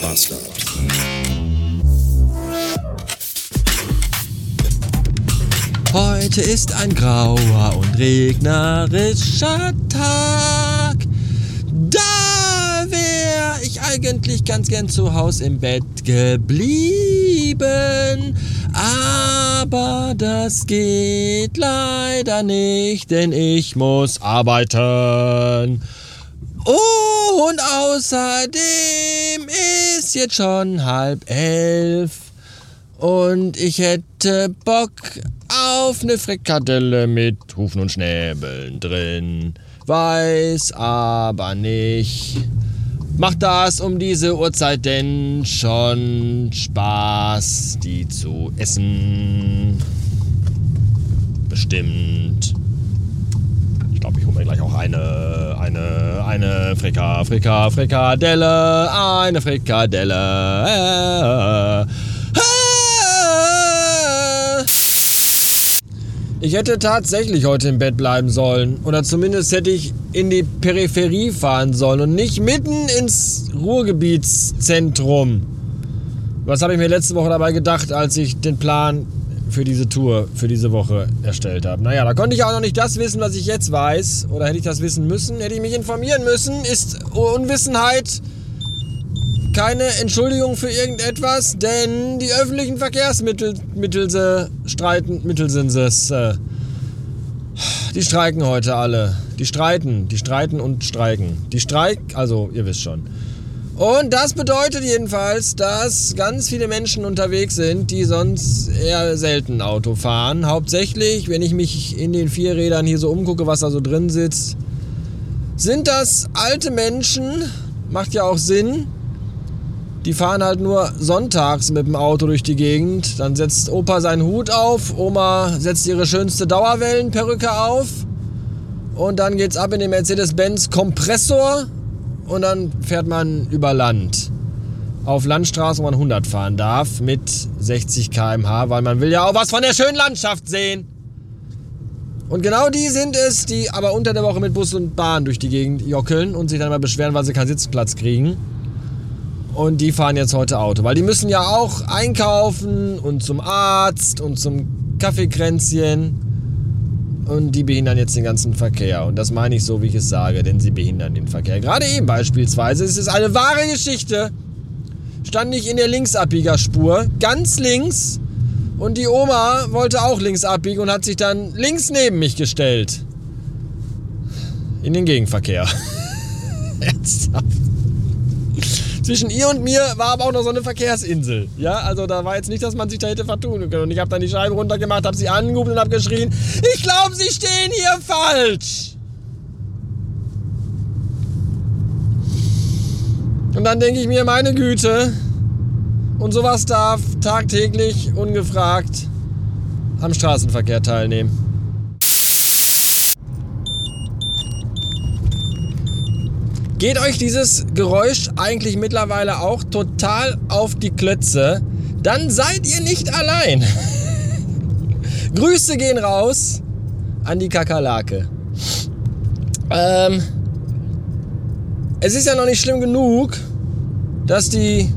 Bastard. Heute ist ein grauer und regnerischer Tag. Da wär ich eigentlich ganz gern zu Haus im Bett geblieben. Aber das geht leider nicht, denn ich muss arbeiten. Oh, und außerdem ist jetzt schon halb elf. Und ich hätte Bock auf eine Frikadelle mit Hufen und Schnäbeln drin. Weiß aber nicht. Macht das um diese Uhrzeit denn schon Spaß, die zu essen? Bestimmt. Ich glaube, ich hole mir gleich auch eine, eine, Frika, Frika, Frikadelle, eine Frikadelle. Ich hätte tatsächlich heute im Bett bleiben sollen. Oder zumindest hätte ich in die Peripherie fahren sollen und nicht mitten ins Ruhrgebietszentrum. Was habe ich mir letzte Woche dabei gedacht, als ich den Plan für diese Tour, für diese Woche erstellt habe? Naja, da konnte ich auch noch nicht das wissen, was ich jetzt weiß. Oder hätte ich das wissen müssen? Hätte ich mich informieren müssen? Ist Unwissenheit keine Entschuldigung für irgendetwas, denn die öffentlichen Verkehrsmittel Mittel streiten, Mittel sind es. Äh, die streiken heute alle. Die streiten, die streiten und streiken. Die Streik, also ihr wisst schon. Und das bedeutet jedenfalls, dass ganz viele Menschen unterwegs sind, die sonst eher selten Auto fahren. Hauptsächlich, wenn ich mich in den vier Rädern hier so umgucke, was da so drin sitzt, sind das alte Menschen, macht ja auch Sinn, die fahren halt nur sonntags mit dem Auto durch die Gegend. Dann setzt Opa seinen Hut auf, Oma setzt ihre schönste Dauerwellenperücke auf. Und dann geht's ab in den Mercedes-Benz Kompressor und dann fährt man über Land. Auf Landstraßen, wo man 100 fahren darf, mit 60 km/h, weil man will ja auch was von der schönen Landschaft sehen. Und genau die sind es, die aber unter der Woche mit Bus und Bahn durch die Gegend jockeln und sich dann mal beschweren, weil sie keinen Sitzplatz kriegen. Und die fahren jetzt heute Auto, weil die müssen ja auch einkaufen und zum Arzt und zum Kaffeekränzchen. Und die behindern jetzt den ganzen Verkehr. Und das meine ich so, wie ich es sage, denn sie behindern den Verkehr. Gerade eben beispielsweise, es ist eine wahre Geschichte, stand ich in der Linksabbiegerspur, ganz links. Und die Oma wollte auch links abbiegen und hat sich dann links neben mich gestellt. In den Gegenverkehr. Ernsthaft. Zwischen ihr und mir war aber auch noch so eine Verkehrsinsel. Ja, also da war jetzt nicht, dass man sich da hätte vertun können. Und ich habe dann die Scheibe runtergemacht, habe sie angehoben und habe geschrien, ich glaube, sie stehen hier falsch. Und dann denke ich mir, meine Güte, und sowas darf tagtäglich ungefragt am Straßenverkehr teilnehmen. Geht euch dieses Geräusch eigentlich mittlerweile auch total auf die Klötze? Dann seid ihr nicht allein. Grüße gehen raus an die Kakerlake. Ähm, es ist ja noch nicht schlimm genug, dass die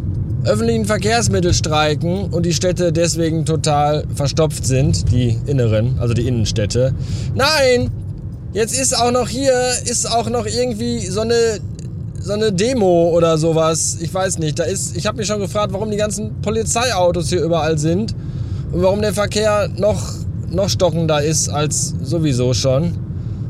öffentlichen Verkehrsmittel streiken und die Städte deswegen total verstopft sind, die inneren, also die Innenstädte. Nein, jetzt ist auch noch hier, ist auch noch irgendwie so eine so eine Demo oder sowas. Ich weiß nicht. Da ist, ich habe mich schon gefragt, warum die ganzen Polizeiautos hier überall sind und warum der Verkehr noch, noch stockender ist als sowieso schon.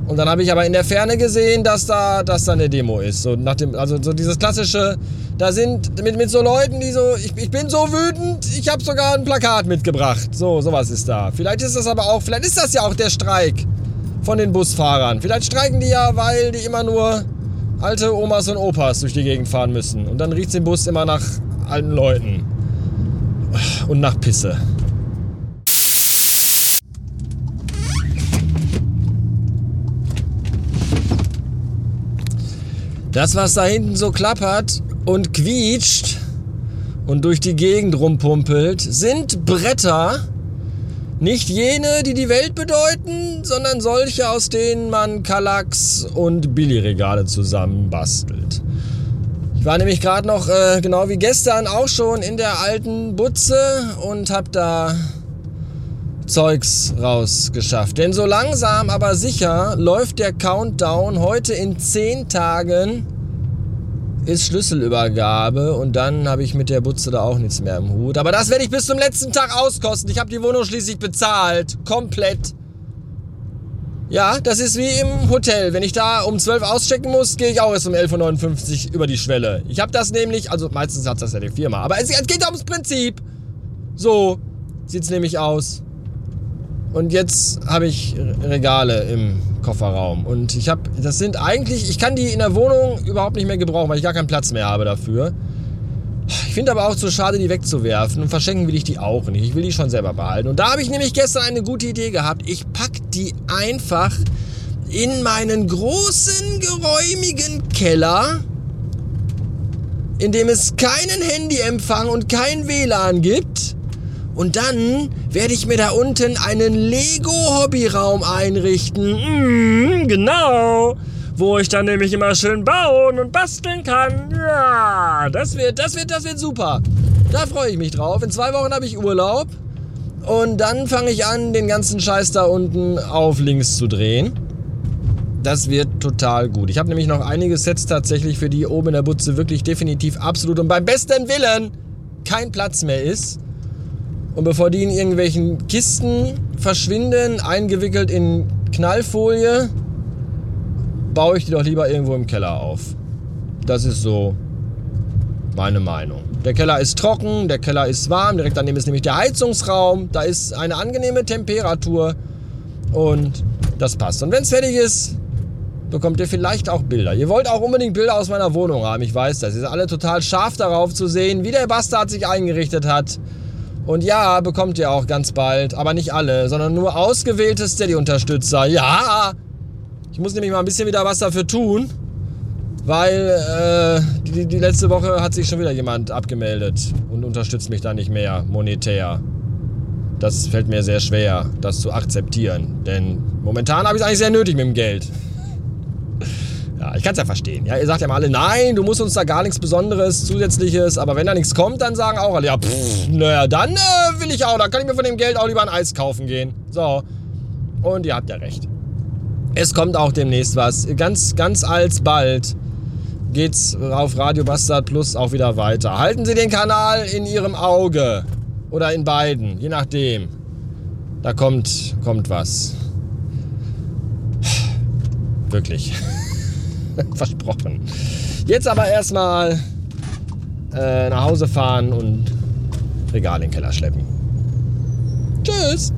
Und dann habe ich aber in der Ferne gesehen, dass da, dass da eine Demo ist. So nach dem, also so dieses klassische, da sind mit, mit so Leuten, die so, ich, ich bin so wütend, ich habe sogar ein Plakat mitgebracht. So, sowas ist da. Vielleicht ist das aber auch, vielleicht ist das ja auch der Streik von den Busfahrern. Vielleicht streiken die ja, weil die immer nur alte Omas und Opas durch die Gegend fahren müssen. Und dann riecht den Bus immer nach alten Leuten. Und nach Pisse. Das, was da hinten so klappert und quietscht und durch die Gegend rumpumpelt, sind Bretter, nicht jene, die die Welt bedeuten, sondern solche, aus denen man Kallax und Billigregale zusammenbastelt. Ich war nämlich gerade noch, äh, genau wie gestern, auch schon in der alten Butze und hab da Zeugs rausgeschafft. Denn so langsam, aber sicher läuft der Countdown. Heute in 10 Tagen ist Schlüsselübergabe und dann habe ich mit der Butze da auch nichts mehr im Hut. Aber das werde ich bis zum letzten Tag auskosten. Ich habe die Wohnung schließlich bezahlt. Komplett. Ja, das ist wie im Hotel. Wenn ich da um 12 auschecken muss, gehe ich auch erst um 11.59 Uhr über die Schwelle. Ich habe das nämlich, also meistens hat das ja die Firma, aber es, es geht ums Prinzip. So sieht es nämlich aus. Und jetzt habe ich Regale im Kofferraum. Und ich habe, das sind eigentlich, ich kann die in der Wohnung überhaupt nicht mehr gebrauchen, weil ich gar keinen Platz mehr habe dafür. Ich finde aber auch zu schade, die wegzuwerfen und verschenken will ich die auch nicht. Ich will die schon selber behalten. Und da habe ich nämlich gestern eine gute Idee gehabt. Ich packe die einfach in meinen großen, geräumigen Keller, in dem es keinen Handyempfang und kein WLAN gibt. Und dann werde ich mir da unten einen Lego-Hobbyraum einrichten. Mm, genau wo ich dann nämlich immer schön bauen und basteln kann. Ja, das wird, das wird, das wird super. Da freue ich mich drauf. In zwei Wochen habe ich Urlaub und dann fange ich an, den ganzen Scheiß da unten auf links zu drehen. Das wird total gut. Ich habe nämlich noch einige Sets tatsächlich, für die oben in der Butze wirklich definitiv absolut und beim besten Willen kein Platz mehr ist. Und bevor die in irgendwelchen Kisten verschwinden, eingewickelt in Knallfolie, baue ich die doch lieber irgendwo im Keller auf. Das ist so meine Meinung. Der Keller ist trocken, der Keller ist warm, direkt daneben ist nämlich der Heizungsraum, da ist eine angenehme Temperatur und das passt. Und wenn es fertig ist, bekommt ihr vielleicht auch Bilder. Ihr wollt auch unbedingt Bilder aus meiner Wohnung haben, ich weiß das. Ihr seid alle total scharf darauf zu sehen, wie der Bastard sich eingerichtet hat. Und ja, bekommt ihr auch ganz bald, aber nicht alle, sondern nur ausgewählte Steady-Unterstützer. Ja, ich muss nämlich mal ein bisschen wieder was dafür tun, weil äh, die, die letzte Woche hat sich schon wieder jemand abgemeldet und unterstützt mich da nicht mehr monetär. Das fällt mir sehr schwer, das zu akzeptieren. Denn momentan habe ich es eigentlich sehr nötig mit dem Geld. Ja, ich kann es ja verstehen. Ja, ihr sagt ja mal alle, nein, du musst uns da gar nichts Besonderes, Zusätzliches. Aber wenn da nichts kommt, dann sagen auch alle, ja, pff, naja, dann äh, will ich auch. Dann kann ich mir von dem Geld auch lieber ein Eis kaufen gehen. So. Und ihr habt ja recht. Es kommt auch demnächst was. Ganz, ganz alsbald geht's auf Radio Bastard Plus auch wieder weiter. Halten Sie den Kanal in Ihrem Auge. Oder in beiden, je nachdem. Da kommt, kommt was. Wirklich. Versprochen. Jetzt aber erstmal äh, nach Hause fahren und Regal in den Keller schleppen. Tschüss.